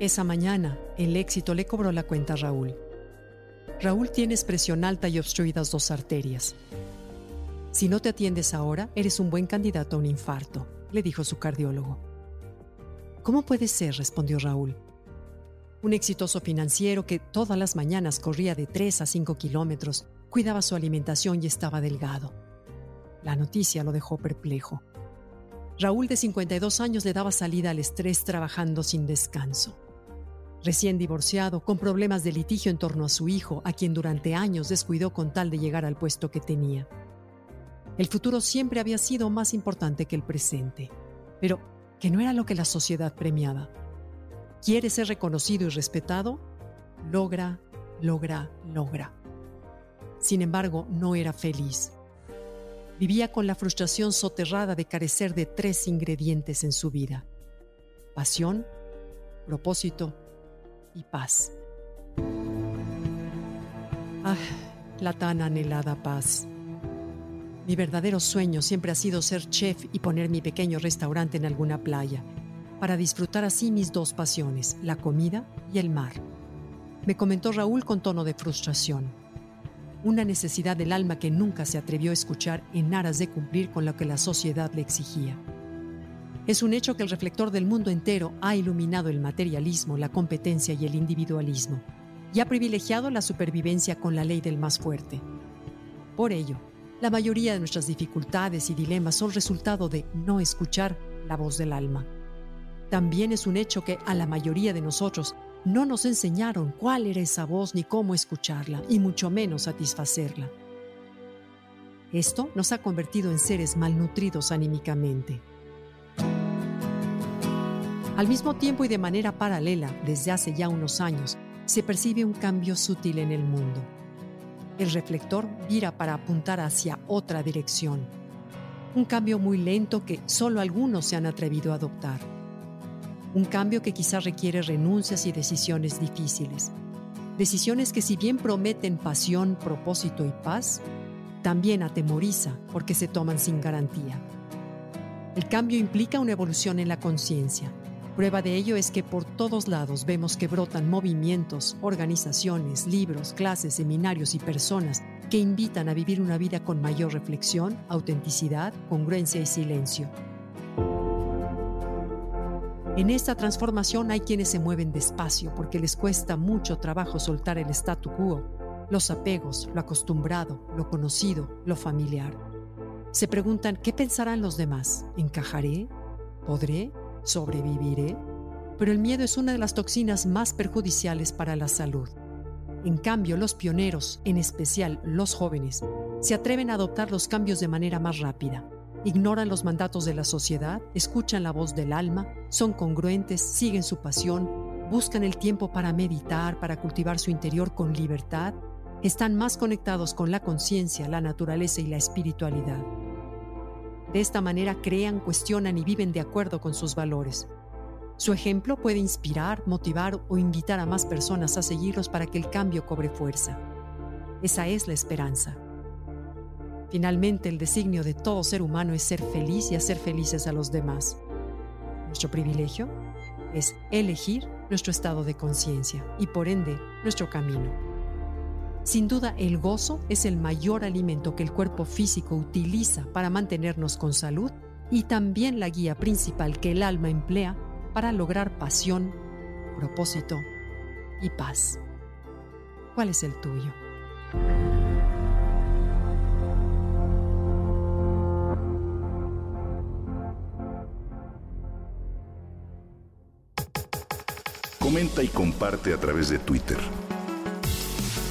Esa mañana, el éxito le cobró la cuenta a Raúl. Raúl tiene presión alta y obstruidas dos arterias. Si no te atiendes ahora, eres un buen candidato a un infarto, le dijo su cardiólogo. ¿Cómo puede ser? respondió Raúl. Un exitoso financiero que todas las mañanas corría de 3 a 5 kilómetros, cuidaba su alimentación y estaba delgado. La noticia lo dejó perplejo. Raúl, de 52 años, le daba salida al estrés trabajando sin descanso. Recién divorciado, con problemas de litigio en torno a su hijo, a quien durante años descuidó con tal de llegar al puesto que tenía. El futuro siempre había sido más importante que el presente, pero que no era lo que la sociedad premiaba. ¿Quiere ser reconocido y respetado? Logra, logra, logra. Sin embargo, no era feliz. Vivía con la frustración soterrada de carecer de tres ingredientes en su vida. Pasión, propósito y paz. Ah, la tan anhelada paz. Mi verdadero sueño siempre ha sido ser chef y poner mi pequeño restaurante en alguna playa, para disfrutar así mis dos pasiones, la comida y el mar. Me comentó Raúl con tono de frustración. Una necesidad del alma que nunca se atrevió a escuchar en aras de cumplir con lo que la sociedad le exigía. Es un hecho que el reflector del mundo entero ha iluminado el materialismo, la competencia y el individualismo, y ha privilegiado la supervivencia con la ley del más fuerte. Por ello, la mayoría de nuestras dificultades y dilemas son resultado de no escuchar la voz del alma. También es un hecho que a la mayoría de nosotros no nos enseñaron cuál era esa voz ni cómo escucharla, y mucho menos satisfacerla. Esto nos ha convertido en seres malnutridos anímicamente. Al mismo tiempo y de manera paralela, desde hace ya unos años, se percibe un cambio sutil en el mundo. El reflector vira para apuntar hacia otra dirección. Un cambio muy lento que solo algunos se han atrevido a adoptar. Un cambio que quizás requiere renuncias y decisiones difíciles. Decisiones que si bien prometen pasión, propósito y paz, también atemoriza porque se toman sin garantía. El cambio implica una evolución en la conciencia, Prueba de ello es que por todos lados vemos que brotan movimientos, organizaciones, libros, clases, seminarios y personas que invitan a vivir una vida con mayor reflexión, autenticidad, congruencia y silencio. En esta transformación hay quienes se mueven despacio porque les cuesta mucho trabajo soltar el statu quo, los apegos, lo acostumbrado, lo conocido, lo familiar. Se preguntan, ¿qué pensarán los demás? ¿Encajaré? ¿Podré? ¿Sobreviviré? Pero el miedo es una de las toxinas más perjudiciales para la salud. En cambio, los pioneros, en especial los jóvenes, se atreven a adoptar los cambios de manera más rápida. Ignoran los mandatos de la sociedad, escuchan la voz del alma, son congruentes, siguen su pasión, buscan el tiempo para meditar, para cultivar su interior con libertad, están más conectados con la conciencia, la naturaleza y la espiritualidad. De esta manera crean, cuestionan y viven de acuerdo con sus valores. Su ejemplo puede inspirar, motivar o invitar a más personas a seguirlos para que el cambio cobre fuerza. Esa es la esperanza. Finalmente, el designio de todo ser humano es ser feliz y hacer felices a los demás. Nuestro privilegio es elegir nuestro estado de conciencia y por ende nuestro camino. Sin duda, el gozo es el mayor alimento que el cuerpo físico utiliza para mantenernos con salud y también la guía principal que el alma emplea para lograr pasión, propósito y paz. ¿Cuál es el tuyo? Comenta y comparte a través de Twitter.